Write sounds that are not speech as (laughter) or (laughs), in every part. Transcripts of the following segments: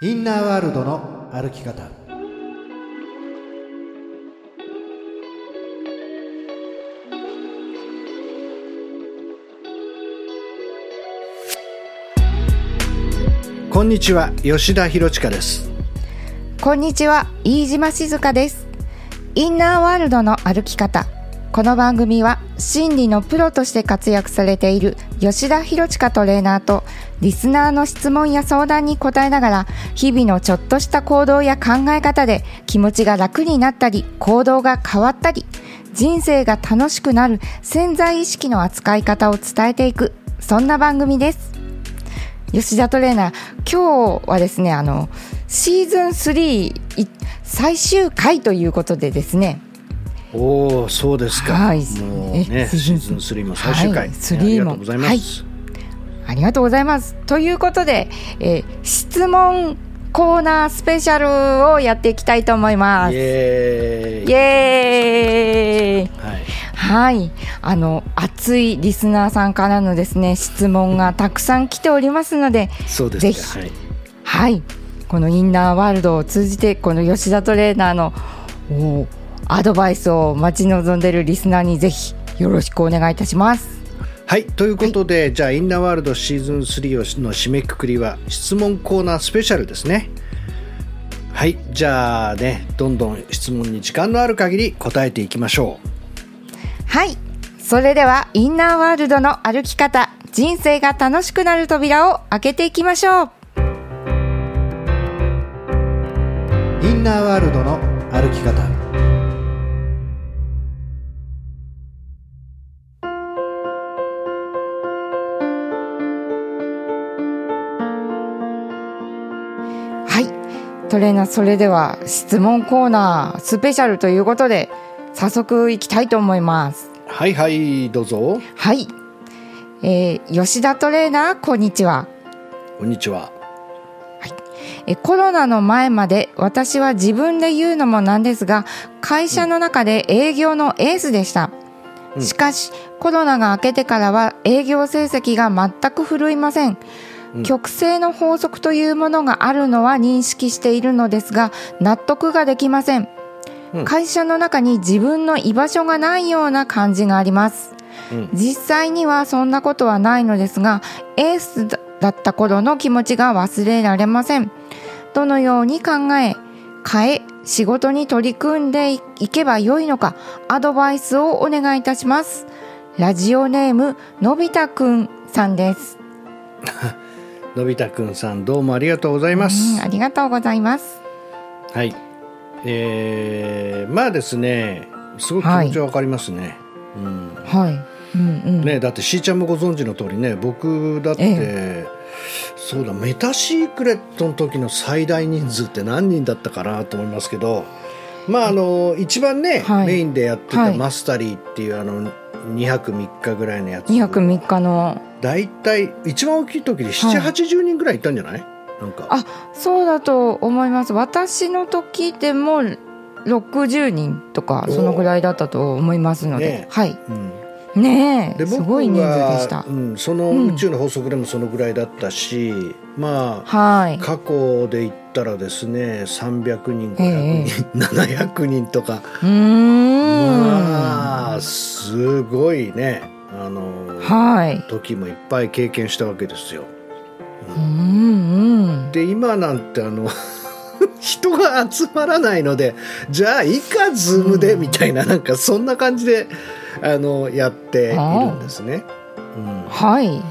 インナーワールドの歩き方。こんにちは吉田博親です。こんにちは飯島静香です。インナーワールドの歩き方。この番組は心理のプロとして活躍されている吉田博親トレーナーとリスナーの質問や相談に答えながら日々のちょっとした行動や考え方で気持ちが楽になったり行動が変わったり人生が楽しくなる潜在意識の扱い方を伝えていくそんな番組です。吉田トレーナー今日はですねあのシーズン3最終回ということでですねおおそうですか、はい。もうねえシーズン3も最終回、はい。3も。ありがとうございます、ありがとうございます。ということで、えー質問コーナースペシャルをやっていきたいと思います。イイエーイ。エーイ。はい。はい。あの、熱いリスナーさんからのですね、質問がたくさん来ておりますので、そうですぜひ。かはい。はい。このインナーワールドを通じて、この吉田トレーナーのおアドバイスを待ち望んでいるリスナーにぜひよろしくお願いいたします。はいということで、じゃあインナーワールドシーズン3の締めくくりは質問コーナースペシャルですねはいじゃあねどんどん質問に時間のある限り答えていきましょはい。それでは、インナーワールドの歩き方、人生が楽しくなる扉を開けていきましょう。うインナーワールドの歩き方はい。トレーナー、それでは質問コーナースペシャルということで、早速いきたいと思います。はいはいどうぞはい。えー吉田トレーナー、こんにちは。こんにちはえコロナの前まで私は自分で言うのもなんですが会社の中で営業のエースでした、うんしかしコロナが明けてからは営業成績が全く振るいません極性の法則というものがあるのは認識しているのですが納得ができません、うん。会社の中に自分の居場所がないような感じがあります。うん。実際にはそんなことはないのですがエースだった頃の気持ちが忘れられません。どのように考え変え仕事に取り組んでいけばよいのかアドバイスをお願いいたします。ラジオネームのび太くんさんです、(laughs) のび太くんさんどうもありがとうございます、うんありがとうございます。はい。えー、まあですねすごく気持ちはわかりますね、うんはい。うんうん。ね、だってしーちゃんもご存知の通りね僕だって、え。そうだメタシークレットの時の最大人数って何人だったかなと思いますけどまああの一番ね、はい。メインでやってはい。たマスタリーっていうあの2泊3日ぐらいのやつ。2泊3日の。大体一番大きい時ではい。780人ぐらいいたんじゃない？なんか。あそうだと思います。私の時でも60人とかそのぐらいだったと思いますので、ねはい。うんねえです僕ごい人数ではした。うん、そのうん。宇宙の法則でもそのぐらいだったし、まあはい。過去で言ったらですね300人ええ500人、700人とか。うーん。まあすごいね。あのはい。時もいっぱい経験したわけですよ。うん。うんで今なんてあの (laughs) 人が集まらないのでじゃあいいかズームでみたいななんかそんな感じであのやっているんですね。うん。はい。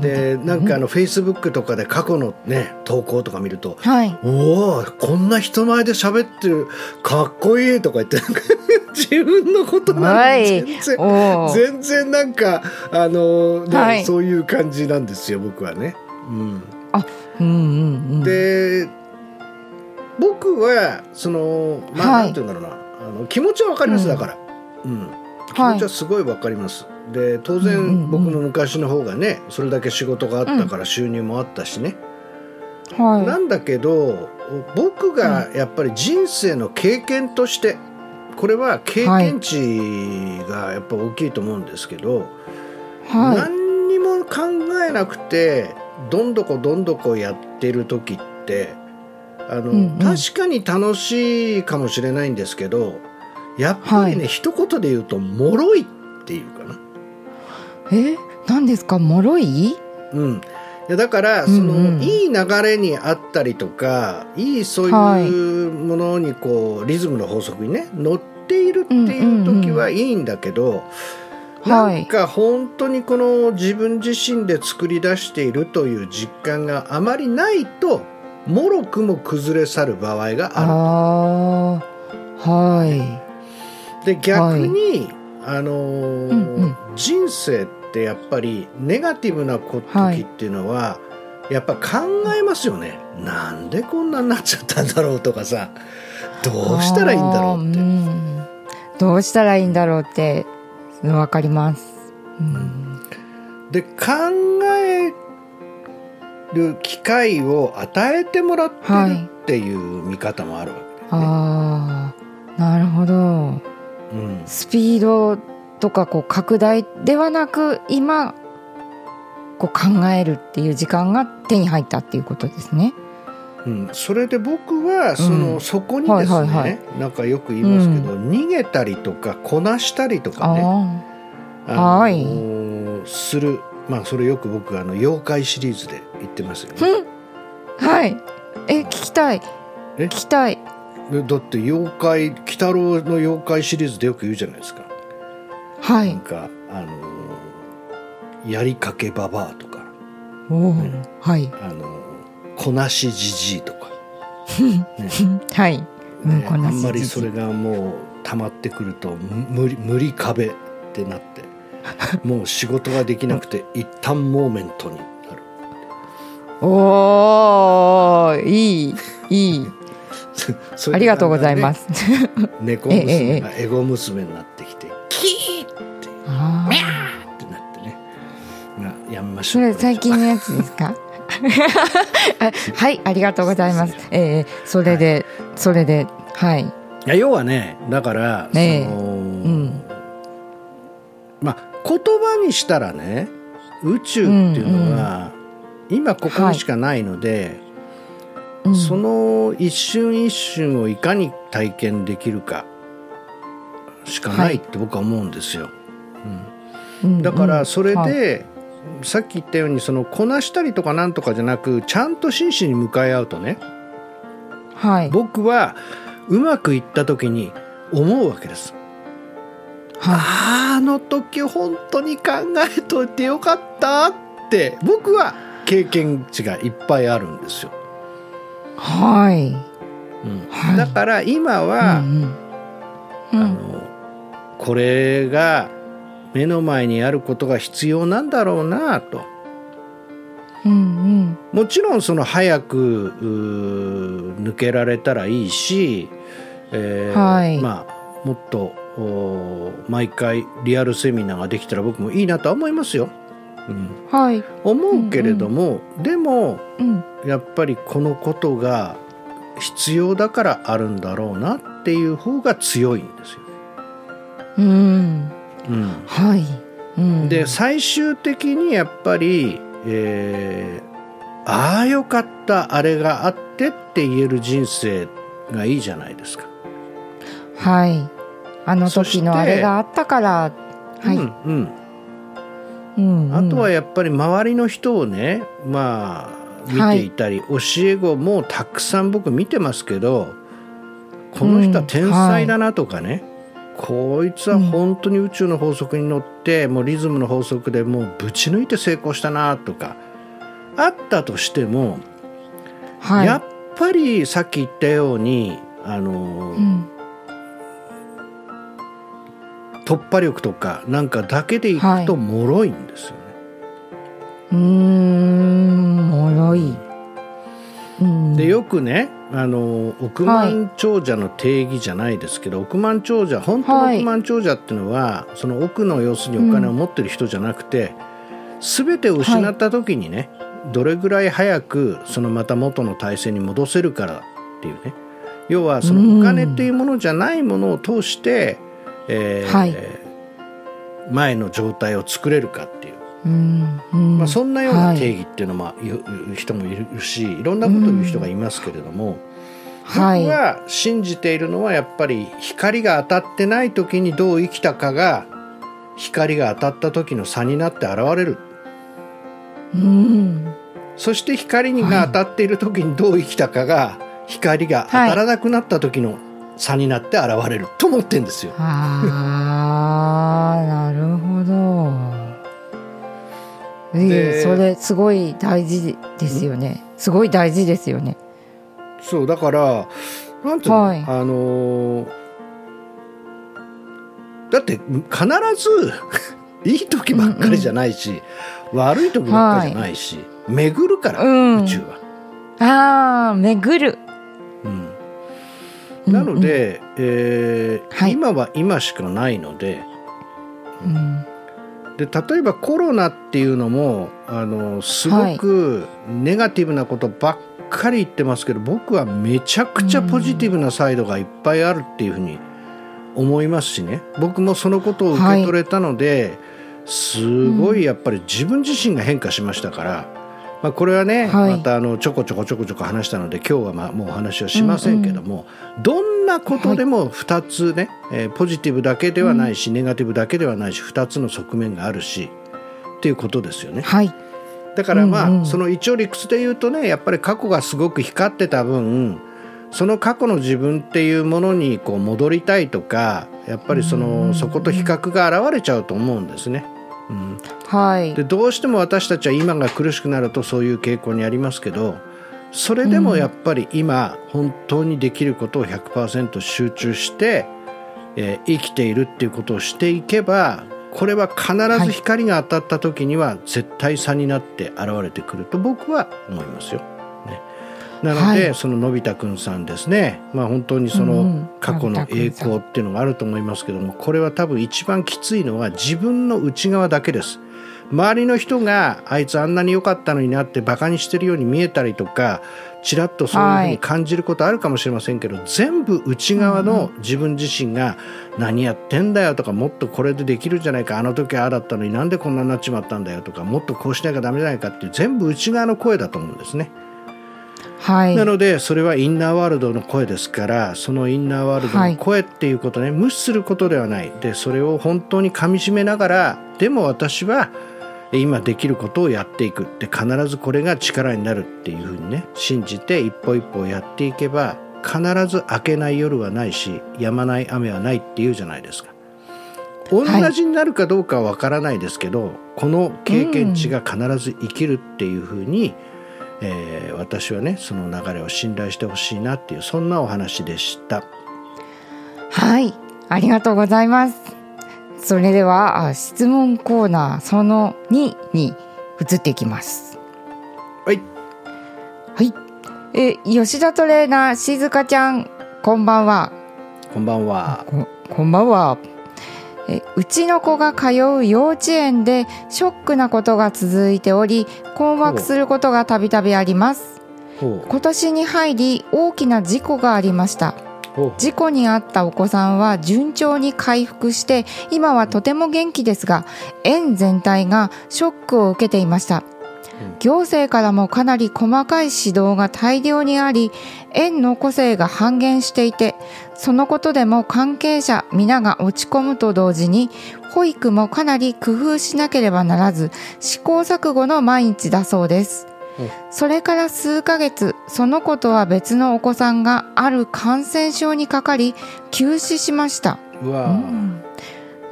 で。なんかあのフェイスブックとかで過去のね投稿とか見るとはい「おおこんな人前で喋ってるかっこいい」とか言って (laughs) 自分のことなんはい。て全然、全然なんかあの、ねはい。そういう感じなんですよ僕はね。うん、うんうんうん。で僕はそのまあ、はい。なんていうんだろうな。あの気持ちはわかります、うん。だから、うん、気持ちはすごいわかります。で当然、うんうんうん。僕の昔の方がねそれだけ仕事があったから収入もあったしね、なはんだけど僕がやっぱり人生の経験としてこれは経験値がやっぱ大きいと思うんですけど、いはい。何にも考えなくてどんどこどんどこやってる時ってあの、うんうん。確かに楽しいかもしれないんですけどやっぱりね、はい。一言で言うと脆いっていうかな。え？何ですか？脆い？うん、だからその、うん。うんいい流れにあったりとかいいそうはいいうものにこうリズムの法則にね乗っているっていう時はいいんだけど、なんか本当にこの自分自身で作り出しているという実感があまりないともろくも崩れ去る場合があああはい。る。で逆に、あのーうんうん。人生ってやっぱりネガティブな時っていうのは、やっぱ考えますよね。なんでこんなになっちゃったんだろうとかさ。どうしたらいいんだろうって。あーん。どうしたらいいんだろうってわかります、うん、で考える機会を与えてもらってるはいっていう見方もあるわけだよね。ああなるほど。うんスピードとかこう拡大ではなく今こう考えるっていう時間が手に入ったっていうことですね。うん、それで僕はその、うんそこにですね、はいはいはいなんかよく言いますけど、逃げたりとかこなしたりとかね、ああのはいするまあそれよく僕あの妖怪シリーズで言ってますよあ、ね。うん、はい。え聞きたい。え？聞きたい。でだって妖怪鬼太郎の妖怪シリーズでよく言うじゃないですか。はい。なんかあのやりかけババアとかおお、ねはい。あのこなしじじいとか、(laughs) ねはい。うんねあんまりそれがもう溜まってくるとむ無理無理壁ってなって (laughs) もう仕事ができなくて一旦モーメントになるおおいいいい。(laughs) ありがとうございます。猫 (laughs) ええ娘がエゴ娘になってきてキーって。あーってなってね。まあやめましょそうれ最近のやつですか？あ (laughs) はいありがとうございます。えー、それで、それではい。いや要はねだから、ええ。その、ん。まあ言葉にしたらね宇宙っていうのは、今ここにしかないので、うん。その一瞬一瞬をいかに体験できるかしかないって僕は思うんですよ。うん。だからそれで、はい。さっき言ったようにそのこなしたりとかなんとかじゃなくちゃんと真摯に向かい合うとねはい。僕はうまくいった時に思うわけです。はあの時本当に考えといてよかったって僕は経験値がいっぱいあるんですよ。はい。うん。はいだから今は、うんうん。うあんのこれが目の前にあることが必要なんだろうなと。うんもちろんその早く抜けられたらいいし、えーはい。まあもっと毎回リアルセミナーができたら僕もいいなとは思いますよ。うん、うんはい。思うけれども、でもうん。やっぱりこのことが必要だからあるんだろうなっていう方が強いんですよ。うんうん、はい。うん。で最終的にやっぱり、えーああよかったあれがあってって言える人生がいいじゃないですか。はい。あの時のあれがあったから。はい、うんうんうんうん。あとはやっぱり周りの人をねまあ見ていたり、教え子もたくさん僕見てますけどこの人は天才だなとかね、こいつは本当に宇宙の法則に乗って、もうリズムの法則でもうぶち抜いて成功したなとかあったとしても、はい。やっぱりさっき言ったようにあの、うん突破力とかなんかだけでいくと脆いんですよね。うーんもろい、うん、でよくねあの億万長者の定義じゃないですけど、億万長者本当のはい。億万長者っていうのは、その億の要するにお金を持ってる人じゃなくて、全てを失った時にね、どれぐらい早くそのまた元の体制に戻せるからっていうね。要はそのお金っていうものじゃないものを通して、えーはい。前の状態を作れるかっていう。ううんうん。まあ、そんなようなはい。定義っていうのも言う人もいるしいろんなことを言う人がいますけれども、はい。僕が信じているのはやっぱり光が当たってない時にどう生きたかが光が当たった時の差になって現れる。うん。そして光が当たっている時にどう生きたかが光が当たらなくなった時の差になって現れると思ってんですよ。あーなるほど。いでいそれすごい大事ですよね。すごい大事ですよね。そうだからなんていうの、はい。あのーだって必ず (laughs) いい時ばっかりじゃないし、悪い時ばっかりじゃないし、巡るから、うん。宇宙は。ああ巡るうんなので、えーはい。今は今しかないのでうん。で例えばコロナっていうのもあのすごくネガティブなことばっかり言ってますけど、僕はめちゃくちゃポジティブなサイドがいっぱいあるっていうふうに思いますしね。僕もそのことを受け取れたので、すごいやっぱり自分自身が変化しましたから、まあ、これはね、はい。またあのちょこちょこちょこちょこ話したので今日はまあもうお話はしませんけども、どんなことでも2つね、えーポジティブだけではないし、ネガティブだけではないし2つの側面があるしっていうことですよね。はい。だからまあ、うん。うんその一応理屈で言うとねやっぱり過去がすごく光ってた分その過去の自分っていうものにこう戻りたいとかやっぱりその、うん。そこと比較が現れちゃうと思うんですね。うん、はい。でどうしても私たちは今が苦しくなるとそういう傾向にありますけどそれでもやっぱり今本当にできることを100%集中して、えー生きているっていうことをしていけばこれは必ず光が当たった時には絶対差になって現れてくると僕は思いますよ。ね、なので、はい。そののび太くんさんですね、まあ、本当にそのん過去の栄光っていうのがあると思いますけどもこれは多分一番きついのは自分の内側だけです。周りの人があいつあんなに良かったのになってバカにしてるように見えたりとかちらっとそういうふうに感じることあるかもしれませんけど、全部内側の自分自身が何やってんだよとかもっとこれでできるんじゃないかあの時はああだったのになんでこんなになっちまったんだよとかもっとこうしなきゃダメじゃないかっていう全部内側の声だと思うんですね。はい。なのでそれはインナーワールドの声ですからそのインナーワールドの声っていうことね、無視することではない。でそれを本当にかみしめながらでも私は今できることをやっていく。で必ずこれが力になるっていうふうにね信じて一歩一歩やっていけば必ず明けない夜はないし止まない雨はないっていうじゃないですか。同じになるかどうかは分からないですけど、この経験値が必ず生きるっていうふうに、えー私はねその流れを信頼してほしいなっていうそんなお話でした。はい。ありがとうございます。それではあ質問コーナーその2に移っていきます。はい。はい。え吉田トレーナー静香ちゃんこんばんは。こんばんは。ここんばんはえうちの子が通う幼稚園でショックなことが続いており困惑することがたびたびあります。今年に入り大きな事故がありました。事故に遭ったお子さんは順調に回復して今はとても元気ですが園全体がショックを受けていました行政からもかなり細かい指導が大量にあり園の個性が半減していてそのことでも関係者皆が落ち込むと同時に保育もかなり工夫しなければならず試行錯誤の毎日だそうです。うん。それから数ヶ月その子とは別のお子さんがある感染症にかかり急死しました。うん。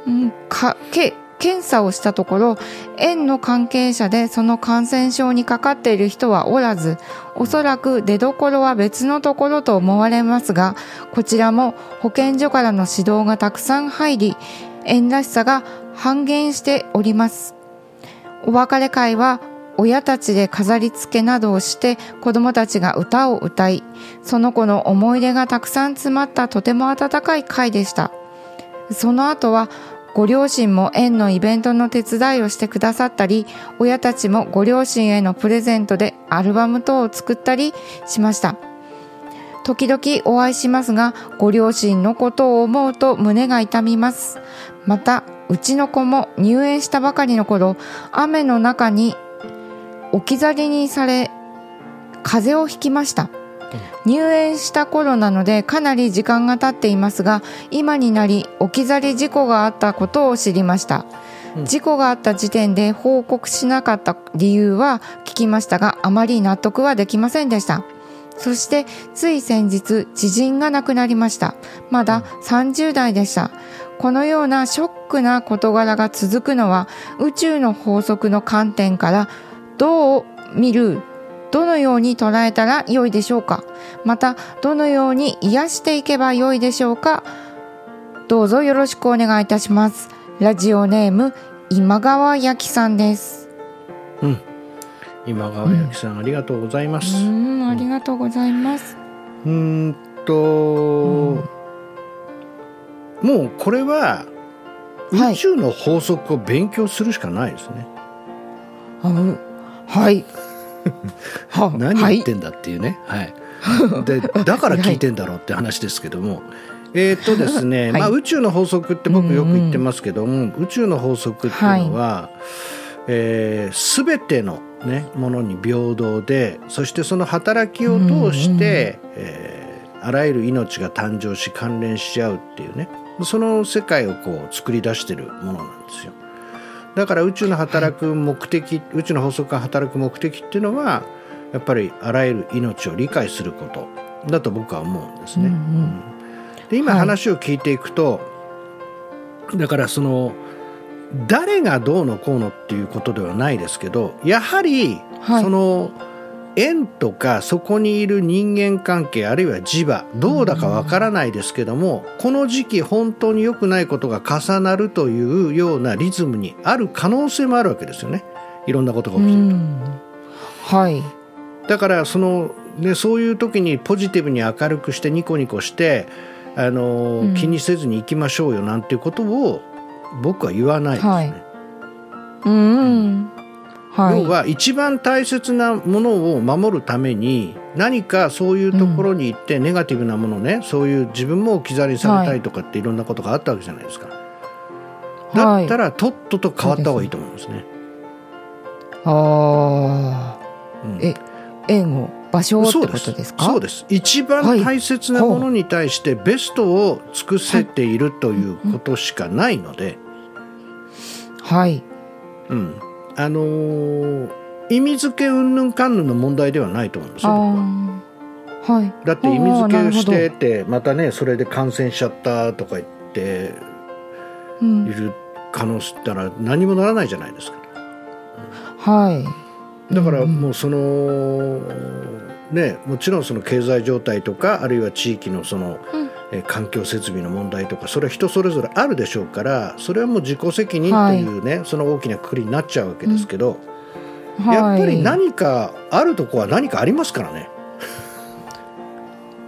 うん。かけ検査をしたところ園の関係者でその感染症にかかっている人はおらずおそらく出どころは別のところと思われますがこちらも保健所からの指導がたくさん入り園らしさが半減しております。お別れ会は親たちで飾り付けなどをして子どもたちが歌を歌いその子の思い出がたくさん詰まったとても温かい会でした。その後はご両親も園のイベントの手伝いをしてくださったり親たちもご両親へのプレゼントでアルバム等を作ったりしました。時々お会いしますがご両親のことを思うと胸が痛みます。またうちの子も入園したばかりの頃雨の中に置き去りにされ風邪をひきました。入園した頃なのでかなり時間が経っていますが今になり置き去り事故があったことを知りました、うん。事故があった時点で報告しなかった理由は聞きましたがあまり納得はできませんでした。そしてつい先日知人が亡くなりました。まだ30代でした。このようなショックな事柄が続くのは宇宙の法則の観点からどう見るどのように捉えたら良いでしょうか？またどのように癒していけば良いでしょうか？どうぞよろしくお願いいたします。ラジオネーム今川焼さんです。うん。今川焼さん、ありがとうございまうすーんありがとうございます。うーんと、もうこれははい。宇宙の法則を勉強するしかないですね、はい。は (laughs) 何はい。言ってんだっていうね、はい。で (laughs) だから聞いてんだろうって話ですけども、えとですね、はい。まあ、宇宙の法則って僕よく言ってますけども、宇宙の法則っていうのは、えー全ての、ね、ものに平等でそしてその働きを通して、えーあらゆる命が誕生し関連し合うっていうね。その世界をこう作り出してるものなんですよ。だから宇宙の働く目的、宇宙の法則が働く目的っていうのはやっぱりあらゆる命を理解することだと僕は思うんですね。うんうん。で今はい。話を聞いていくと、だからその誰がどうのこうのっていうことではないですけどやはりはい。その縁とかそこにいる人間関係あるいは磁場どうだかわからないですけどもこの時期本当に良くないことが重なるというようなリズムにある可能性もあるわけですよね。いろんなことがう起きてると。ん。はい。だからその、ね、そういう時にポジティブに明るくしてニコニコしてあの、うん。気にせずに行きましょうよなんていうことを僕は言わないですね。はい。うん。うんはい。要は一番大切なものを守るために何かそういうところに行ってネガティブなものね、そういう自分も置き去りにされたりとかっていろんなことがあったわけじゃないですか。だったらとっとと変わった方がいいと思うんですね。あうん。え縁を場所をってこそうですとです。かそうです。一番大切なものに対してベストを尽くせているということしかないので、はい。うんあのー意味付け云々かんぬんの問題ではないと思うんですよ僕は。はい。だって意味付けをしててまたねそれで感染しちゃったとか言っている可能性ったら何もならないじゃないですか。はい。だからうんうん。もうそのねもちろんその経済状態とかあるいは地域のその、うん。えー環境設備の問題とかそれは人それぞれあるでしょうからそれはもう自己責任というね、その大きなくくりになっちゃうわけですけど、やっぱりはい何かあるとこは何かありますからね。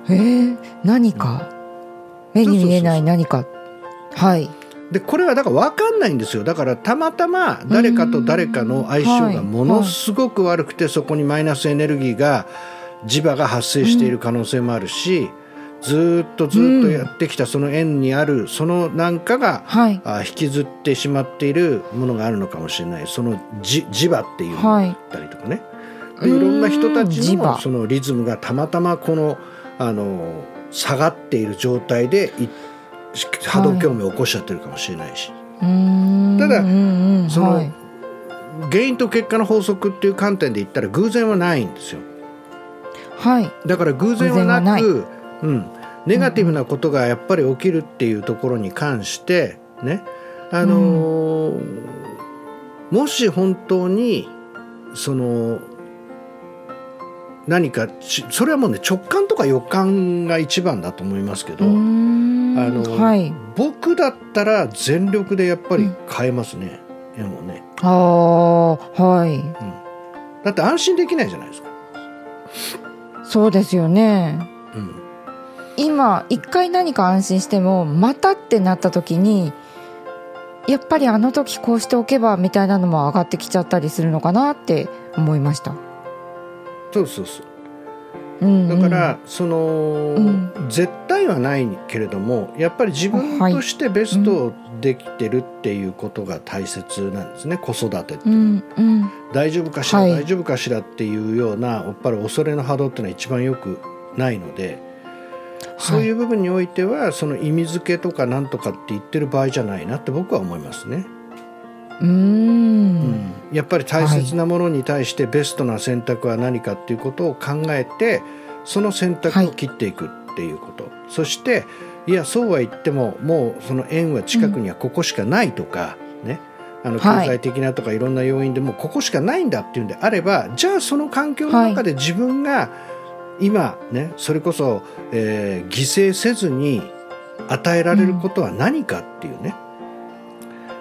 えー、何か？目に見えない何か。はい。でこれはだから分かんないんですよ。だからたまたま誰かと誰かの相性がものすごく悪くてそこにマイナスエネルギーが磁場が発生している可能性もあるし、ずーっとずーっとやってきたその縁にあるそのなんかがはい。あ引きずってしまっているものがあるのかもしれない。そのじ磁場っていうのがあはい。ったりとかね、でいろんな人たちのそのリズムがたまたまこのあの下がっている状態でい波動共鳴を起こしちゃってるかもしれないし、ただそのはい。原因と結果の法則っていう観点で言ったら偶然はないんですよ。はい。だから偶然はなくうん、ネガティブなことがやっぱり起きるっていうところに関してね。あのーもし本当にその何かちそれはもうね直感とか予感が一番だと思いますけど、あのはい。僕だったら全力でやっぱり変えますね、絵もね。ああはい。だって安心できないじゃないですか、そうですよね。うん、今一回何か安心してもまたってなった時にやっぱりあの時こうしておけばみたいなのも上がってきちゃったりするのかなって思いました。そうそうそう。うんだからその、うん。絶対はないけれどもやっぱり自分としてベストをできてるっていうことが大切なんですね子育てってうんうん。大丈夫かしら、はい。大丈夫かしらっていうようなやっぱり恐れの波動っていうのは一番よくないので、そういう部分においてはその意味付けとかなんとかって言ってる場合じゃないなって僕は思いますね。うーん。やっぱり大切なものに対してベストな選択は何かっていうことを考えてその選択を切っていくっていうこと、そしていやそうは言ってももうその縁は近くにはここしかないとか、ね。あの経はい。済的なとかいろんな要因でもうここしかないんだっていうんであればじゃあその環境の中で自分が今ねそれこそ、えー犠牲せずに与えられることは何かっていうね、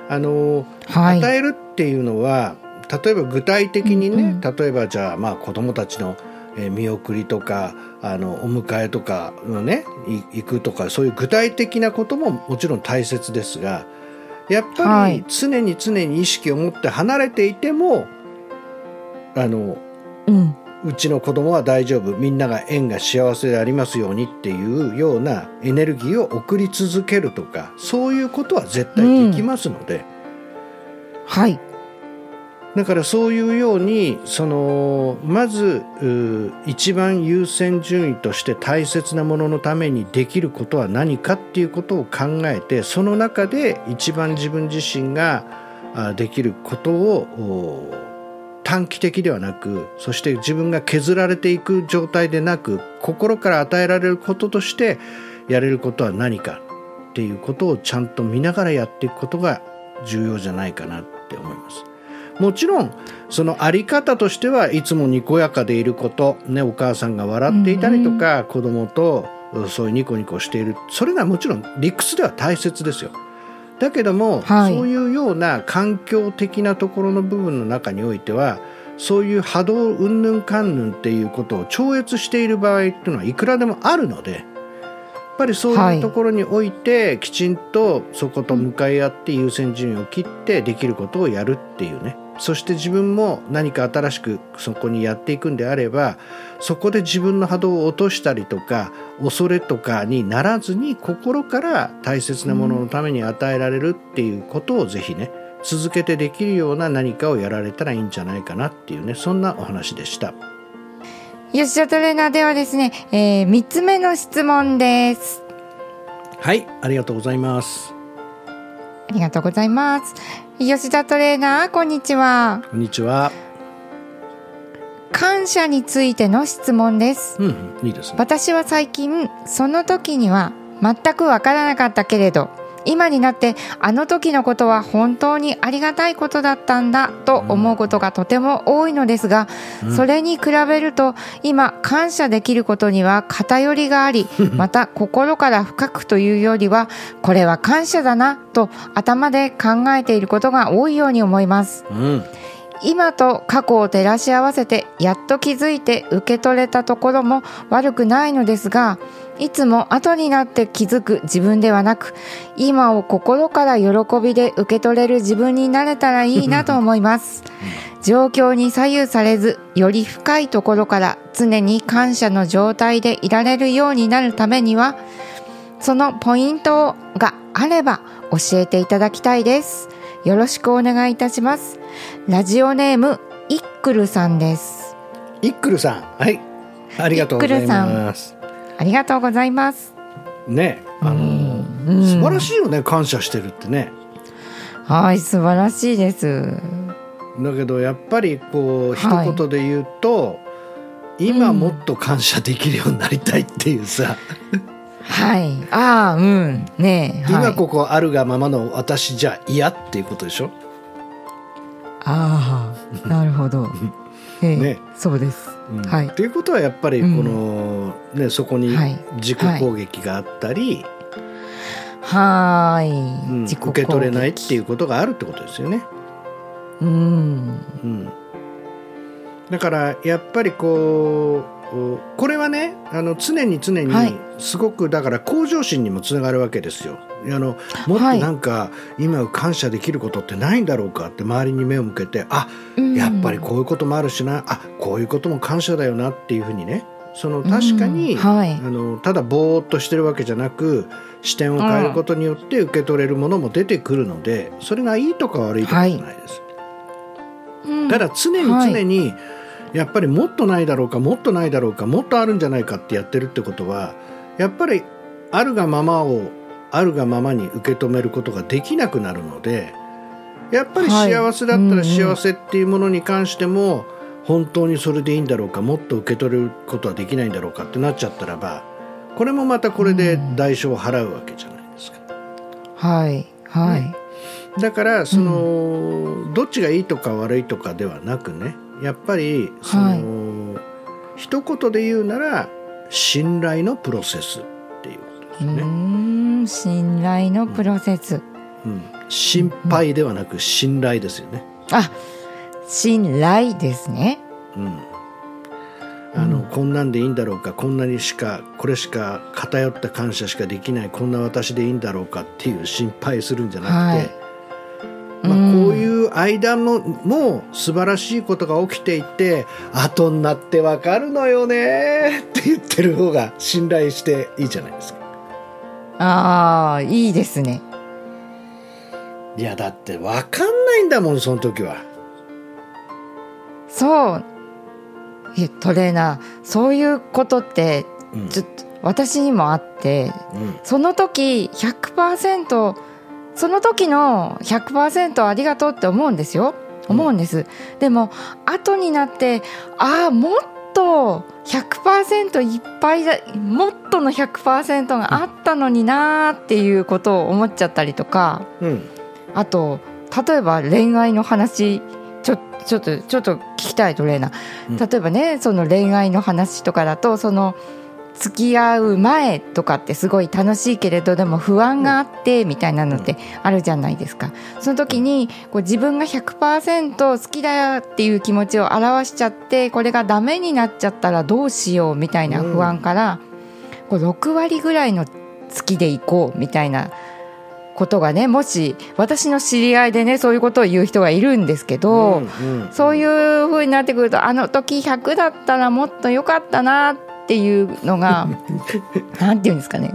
あのはい。与えるっていうのは例えば具体的にね、うん例えばじゃあまあ子供たちのえー見送りとかあのお迎えとかのねい行くとかそういう具体的なことももちろん大切ですがやっぱりはい。常に常に意識を持って離れていてもあのうんうちの子供は大丈夫みんなが縁が幸せでありますようにっていうようなエネルギーを送り続けるとかそういうことは絶対できますので。はいだからそういうようにそのまずう一番優先順位として大切なもののためにできることは何かっていうことを考えてその中で一番自分自身があできることをお短期的ではなくそして自分が削られていく状態でなく心から与えられることとしてやれることは何かっていうことをちゃんと見ながらやっていくことが重要じゃないかなって思います。もちろんそのあり方としてはいつもにこやかでいること、ね、お母さんが笑っていたりとか、子供とそういうニコニコしているそれがもちろん理屈では大切ですよ。だけども、はい。そういうような環境的なところの部分の中においてはそういう波動うんぬんかんぬんっていうことを超越している場合っていうのはいくらでもあるのでやっぱりそうはい。いうところにおいてきちんとそこと向かい合って優先順位を切ってできることをやるっていうねそして自分も何か新しくそこにやっていくんであればそこで自分の波動を落としたりとか恐れとかにならずに心から大切なもののために与えられるっていうことをぜひね続けてできるような何かをやられたらいいんじゃないかなっていうねそんなお話でした。吉田トレーナーではですね、えー、3つ目の質問ですはいありがとうございます。ありがとうございます吉田トレーナーこんにちはこんにちは。感謝についての質問ですうん、うん、いいですね。私は最近その時には全くわからなかったけれど今になってあの時のことは本当にありがたいことだったんだと思うことがとても多いのですが、うん。それに比べると今感謝できることには偏りがあり (laughs) また心から深くというよりはこれは感謝だなと頭で考えていることが多いように思います。うん、今と過去を照らし合わせてやっと気づいて受け取れたところも悪くないのですがいつも後になって気づく自分ではなく今を心から喜びで受け取れる自分になれたらいいなと思います。状況に左右されずより深いところから常に感謝の状態でいられるようになるためにはそのポイントがあれば教えていただきたいです。よろしくお願いいたします。ラジオネームイックルさんです。イックルさん、はい、ありがとうございます。ありがとうございます。ね、あの、うん素晴らしいよね、感謝してるってね。はい素晴らしいです。だけどやっぱりこう一はい言で言うと、今もっと感謝できるようになりたいっていうさ、はい。ああうん。ねえ、はい、今ここあるがままの私じゃ嫌っていうことでしょ？ああなるほど、え (laughs) えね。そうです。うん。はい。っていうことはやっぱりこの、ね、そこにはい。自己攻撃があったり、はーうんい、自己受け取れないってういうことがあるってことですよね。うん。うん、だからやっぱりこうこれはねあの常に常にはい。すごくだから向上心にもつながるわけですよ。あのもっとはい。なんか今感謝できることってないんだろうかって周りに目を向けてあやっぱりこういうこともあるしなあこういうことも感謝だよなっていうふうにね。その確かに、うんはい。あのただぼーっとしてるわけじゃなく視点を変えることによって受け取れるものも出てくるのでそれがいいとか悪いとかじゃないです。うん。ただ常にはい。常にやっぱりもっとないだろうかもっとないだろうかもっとあるんじゃないかってやってるってことはやっぱりあるがままをあるがままに受け止めることができなくなるのでやっぱりはい。幸せだったら幸せっていうものに関しても本当にそれでいいんだろうかもっと受け取れることはできないんだろうかってなっちゃったらばこれもまたこれで代償を払うわけじゃないですか。はい。はい、ね。だからその、どっちがいいとか悪いとかではなくねやっぱりその、はい一言で言うなら信頼のプロセスっていうことですうね、信頼のプロセス、うん、心配ではなく信頼ですよね、あ信頼ですね。うん。あのうん。こんなんでいいんだろうかこんなにしかこれしか偏った感謝しかできないこんな私でいいんだろうかっていう心配するんじゃなくて、はいまあ、うん。こういう間のも素晴らしいことが起きていて後になってわかるのよねって言ってる方が信頼していいじゃないですか。ああいいですね。いやだってわかんないんだもんその時は。そう。えトレーナーそういうことってうん。ちょっと私にもあってうん。その時100%その時の100%ありがとうって思うんですよ。思うんです、でも後になってああもっと100%いっぱいだもっとの100%があったのになーっていうことを思っちゃったりとか。うん。あと例えば恋愛の話ちょちょっとちょっと聞きたいトレーナ。うん。ー例えばねその恋愛の話とかだとその付き合う前とかってすごい楽しいけれどでも不安があってみたいなのってあるじゃないですか。その時にこう自分が100%好きだよっていう気持ちを表しちゃってこれがダメになっちゃったらどうしようみたいな不安から、こう6割ぐらいの好きでいこうみたいなことがねもし私の知り合いでねそういうことを言う人がいるんですけど、うんうんそういう風になってくるとあの時100だったらもっと良かったなっていうのが (laughs) なんていうんですかね。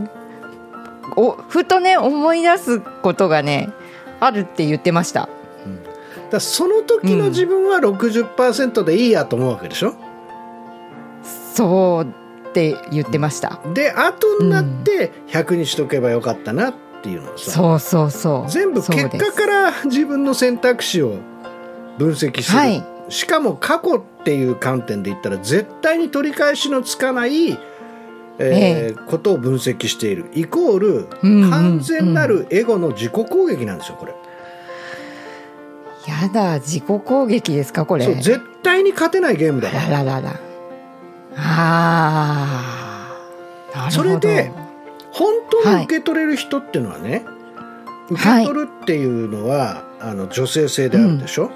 おふとね思い出すことがねあるって言ってました。だからその時の自分は60%でいいやと思うわけでしょ、そうって言ってました。で後になって100にしとけばよかったなっていうのをさ、そうそうそう。全部結果から自分の選択肢を分析する、はいしかも過去っていう観点で言ったら絶対に取り返しのつかない、えーえことを分析している。イコール完全なるエゴの自己攻撃なんですよこれ、やだ自己攻撃ですかこれ。そう絶対に勝てないゲームだあから。ららら。ああ。それで本当に受け取れる人っていうのはね、受け取るっていうのは、あの女性性であるでしょ、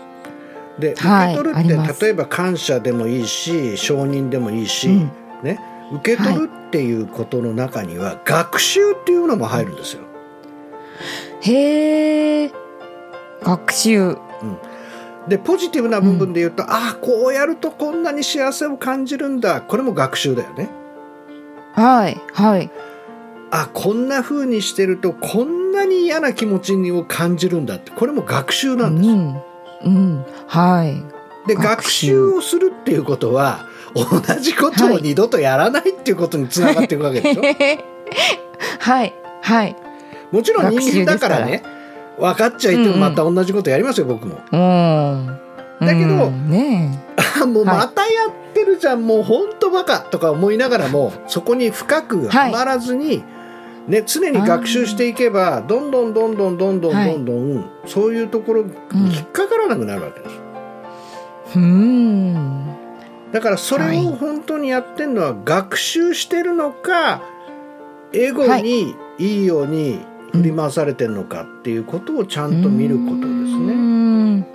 で受はいけ取るっありますて例えば感謝でもいいし承認でもいいし、うんね、受け取るっていうことの中には学習っていうのも入るんですよ。へえ。学習。でポジティブな部分で言うと、ああこうやるとこんなに幸せを感じるんだこれも学習だよね。はいはい。あこんな風にしてるとこんなに嫌な気持ちを感じるんだってこれも学習なんですよ。うん。うん。はい。で学学習習をするっていうことは同じことを二度とやらないっていうことにつながっていくわけでしょ、(laughs) はい。はい。もちろん人間だからね分かっちゃいてもまた同じことやりますよ、僕も。うん。だけどうん。ねあ (laughs) もうまたやってるじゃん、もうほんとバカとか思いながらもそこに深くはまらずに、ね、常に学習していけばどんどんどんどんどんどんはいどんどんそういうところに引っかからなくなるわけです、え。うん。だからそれはいを本当にやってるのは学習してるのかエゴにいいように振り回されてるのかっていうことをちゃんと見ることですうね。ん。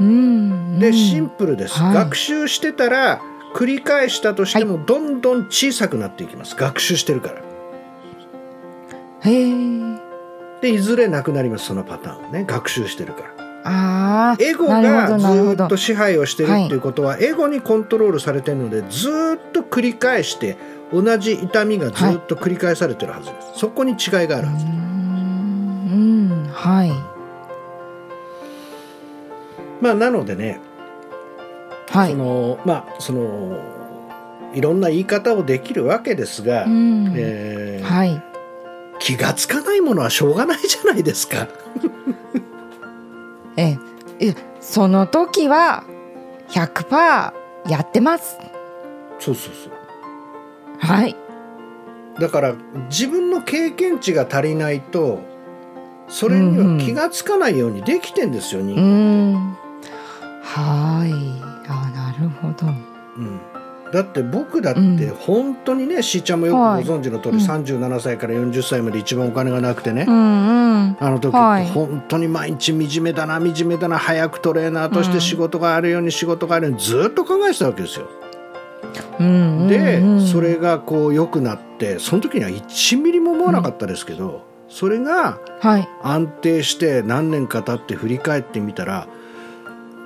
うん。でシンプルです、はい学習してたら繰り返したとしてもどんどん小さくなっていきます学習してるから。でいずれなくなりますそのパターンをね。学習してるから。ああエゴがずっと支配をしてるっていうことは、エゴにコントロールされてるのでずっと繰り返して同じ痛みがずっと繰り返されてるはずです、そこに違いがあるはず、うーん。うん。はい。まあなのでねそはい。のまあそのいろんな言い方をできるわけですが、うん。えーはい気がつかないものはしょうがないじゃないですか。(laughs) ええ。その時は100%やってます。そうそうそう。はい。だから自分の経験値が足りないとそれには気がつかないようにできてんですよ、う人間ん。はい。あなるほど。うんだって僕だってうん。本当にね、しーちゃんもよくご存知の通り、うん。37歳から40歳まで一番お金がなくてね、うんうん。あの時はい。って本当に毎日惨めだな惨めだな早くトレーナーとして仕事があるように仕事があるようにずっと考えてたわけですよ。うんうんで、うん。それがこう良くなってその時には1ミリも思わなかったですけど、それがはい。安定して何年か経って振り返ってみたら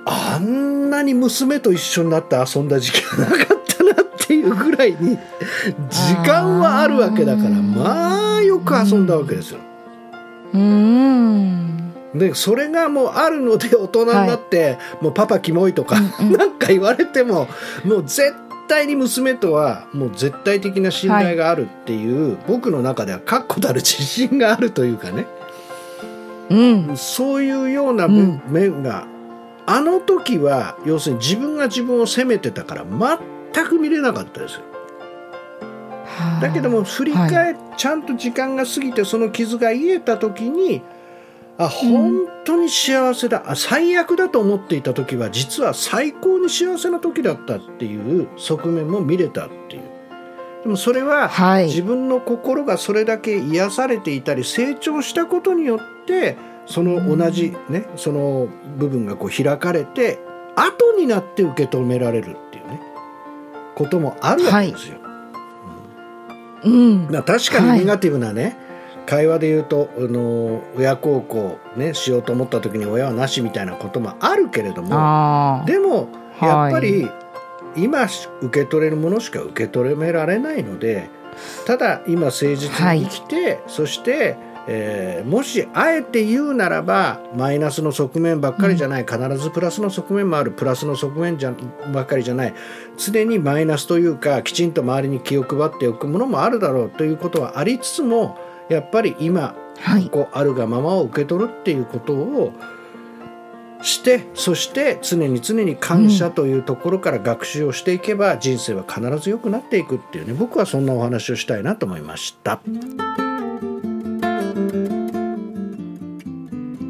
あんなに娘と一緒になって遊んだ時期はなかっいうぐらいに時間はあるわけだからまあよく遊んだわけですよ。うん。でそれがもうあるので大人になって、もうパパキモいとか、うんうん。なんか言われてももう絶対に娘とはもう絶対的な信頼があるっていう、僕の中では確固たる自信があるというかね。うん。そういうようなうん。面が、あの時は要するに自分が自分を責めてたから全く見れなかったです。よ。だけども振り返、ちゃんと時間が過ぎてその傷が癒えた時にあ本当に幸せだ、あ最悪だと思っていた時は実は最高に幸せな時だったっていう側面も見れたっていう。でもそれははい。自分の心がそれだけ癒されていたり成長したことによってその同じねその部分がこう開かれて後になって受け止められることもあるわけですよ。うん。まあ確かにネガティブなね、会話で言うとあの親孝行ねしようと思った時に親はなしみたいなこともあるけれどもあでもはい。やっぱり今受け取れるものしか受け取れられないのでただ今誠実に生きて、そして、えーもしあえて言うならばマイナスの側面ばっかりじゃない、必ずプラスの側面もあるプラスの側面じゃばっかりじゃない常にマイナスというかきちんと周りに気を配っておくものもあるだろうということはありつつもやっぱり今はい。こうあるがままを受け取るっていうことをしてそして常に常に感謝というところから学習をしていけば、人生は必ず良くなっていくっていうね僕はそんなお話をしたいなと思いました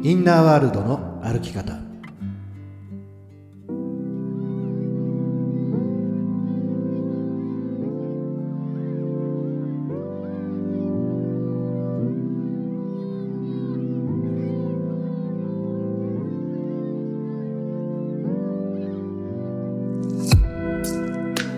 インナーワールドの歩き方。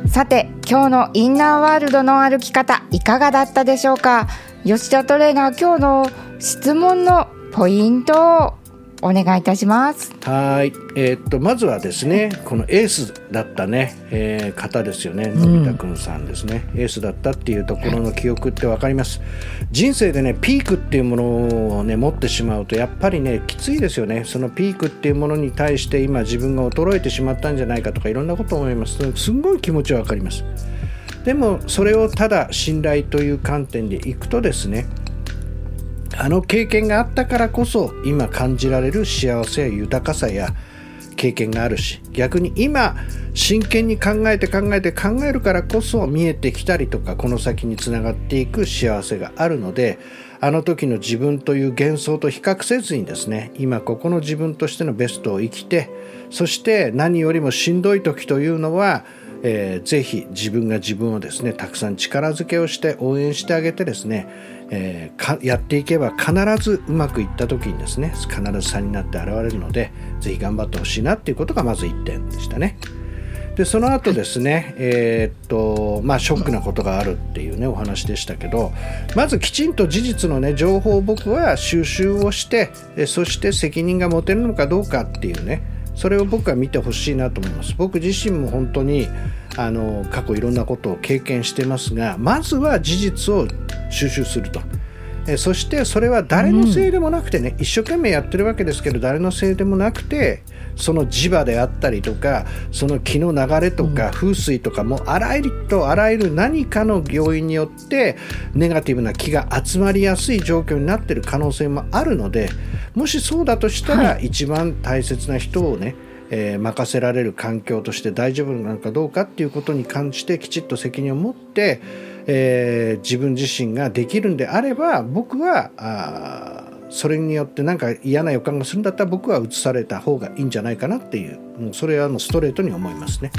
さて今日のインナーワールドの歩き方いかがだったでしょうか？吉田トレーナー今日の質問のポイントをお願いいたします。はい、えーっとまずはですねこのエースだったね、えー方ですよねのび太くんさんですね、エースだったっていうところの記憶って分かります。人生でねピークっていうものをね持ってしまうとやっぱりねきついですよね。そのピークっていうものに対して今自分が衰えてしまったんじゃないかとかいろんなことを思います。すんごい気持ちは分かります。でもそれをただ信頼という観点でいくとですねあの経験があったからこそ今感じられる幸せや豊かさや経験があるし逆に今真剣に考えて考えて考えるからこそ見えてきたりとかこの先につながっていく幸せがあるのであの時の自分という幻想と比較せずにですね今ここの自分としてのベストを生きてそして何よりもしんどい時というのはえーぜひ自分が自分をですねたくさん力づけをして応援してあげてですね、えーやっていけば必ずうまくいった時にですね必ず差になって現れるのでぜひ頑張ってほしいなっていうことがまず1点でしたね。でその後ですね、えー、っとまあ、ショックなことがあるっていうねお話でしたけどまずきちんと事実の、ね、情報を僕は収集をしてそして責任が持てるのかどうかっていうねそれを僕は見てほしいなと思います僕自身も本当にあの過去いろんなことを経験してますがまずは事実を収集すると。えそしてそれは誰のせいでもなくてね、うん、一生懸命やってるわけですけど誰のせいでもなくてその磁場であったりとかその気の流れとか風水とかもあらゆるとあらゆる何かの要因によってネガティブな気が集まりやすい状況になっている可能性もあるのでもしそうだとしたら、一番大切な人をねえー、任せられる環境として大丈夫なのかどうかっていうことに関してきちっと責任を持って、えー、自分自身ができるんであれば僕はあそれによってなんか嫌な予感がするんだったら僕は移された方がいいんじゃないかなっていうもうそれはもうストレートに思いますね。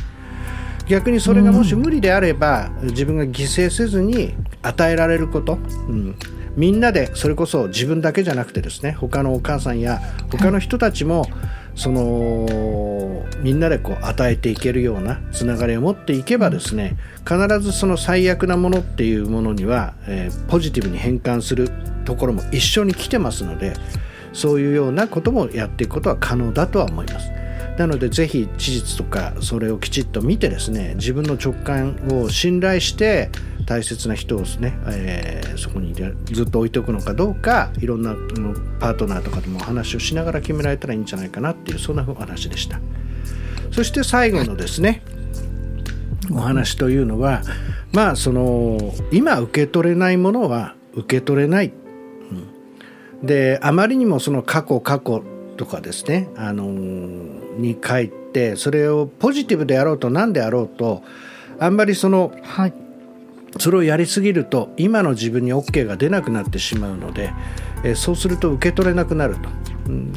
逆にそれがもし無理であれば、自分が犠牲せずに与えられること、うん、みんなでそれこそ自分だけじゃなくてですね他のお母さんや他の人たちも、そのみんなでこう与えていけるようなつながりを持っていけばですね必ずその最悪なものっていうものには、えー、ポジティブに変換するところも一緒に来てますのでそういうようなこともやっていくことは可能だとは思います。なのでぜひ事実とかそれをきちっと見てですね自分の直感を信頼して大切な人をですね、えー、そこにずっと置いておくのかどうかいろんなパートナーとかでも話をしながら決められたらいいんじゃないかなっていうそんなお話でした。そして最後のですねお話というのはまあその今受け取れないものは受け取れない、うん、であまりにもその過去過去とかですねあのに書いてそれをポジティブであろうと何であろうとあんまりその、はい、それをやりすぎると今の自分に OK が出なくなってしまうので、えそうすると受け取れなくなると。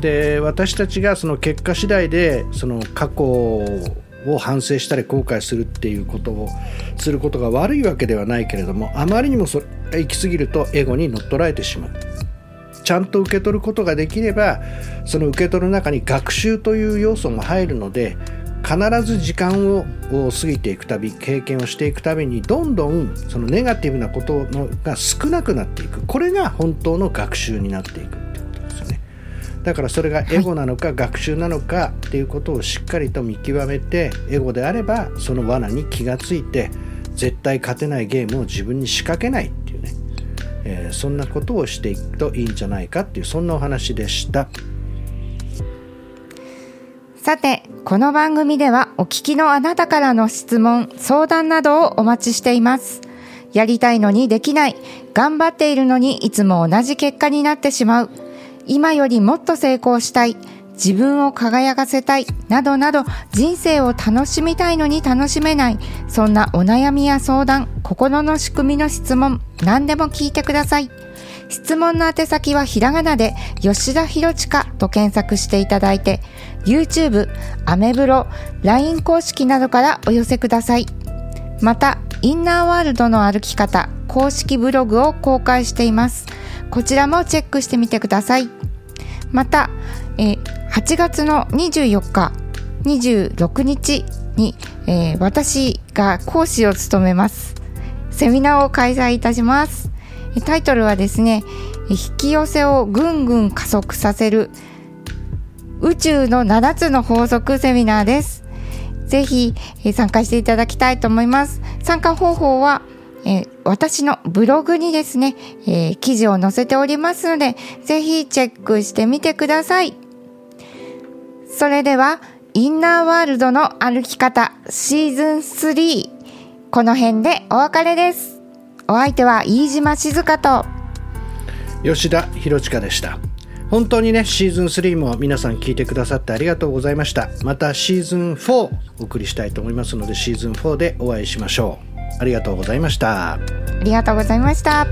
で私たちがその結果次第でその過去を反省したり後悔するっていうことをすることが悪いわけではないけれどもあまりにもそ行き過ぎるとエゴに乗っ取られてしまうちゃんと受け取ることができればその受け取る中に学習という要素も入るので必ず時間を過ぎていくたび経験をしていくたびにどんどんそのネガティブなことのが少なくなっていく。これが本当の学習になっていくってことですよね。だからそれがエゴなのか学習なのかっていうことをしっかりと見極めてエゴであればその罠に気がついて絶対勝てないゲームを自分に仕掛けないっていうね、えー、そんなことをしていくといいんじゃないかっていうそんなお話でした。さて、この番組ではお聞きのあなたからの質問、相談などをお待ちしています。やりたいのにできない、頑張っているのにいつも同じ結果になってしまう、今よりもっと成功したい、自分を輝かせたい、などなど人生を楽しみたいのに楽しめない、そんなお悩みや相談、心の仕組みの質問、何でも聞いてください。質問の宛先はひらがなで吉田博親と検索していただいて YouTube、アメブロ、LINE 公式などからお寄せください。また、インナーワールドの歩き方公式ブログを公開しています。こちらもチェックしてみてください。また、え8月の24日、26日に、えー、私が講師を務めます。セミナーを開催いたします。タイトルはですね、引き寄せをぐんぐん加速させる宇宙の7つの法則セミナーです。ぜひ、え参加していただきたいと思います。参加方法は、え私のブログにですね、えー、記事を載せておりますので、ぜひチェックしてみてください。それでは、インナーワールドの歩き方シーズン3。この辺でお別れです。お相手は飯島静香と。吉田博親でした。本当にねシーズン3も皆さん聞いてくださってありがとうございました。またシーズン4お送りしたいと思いますのでシーズン4でお会いしましょう。ありがとうございました。ありがとうございました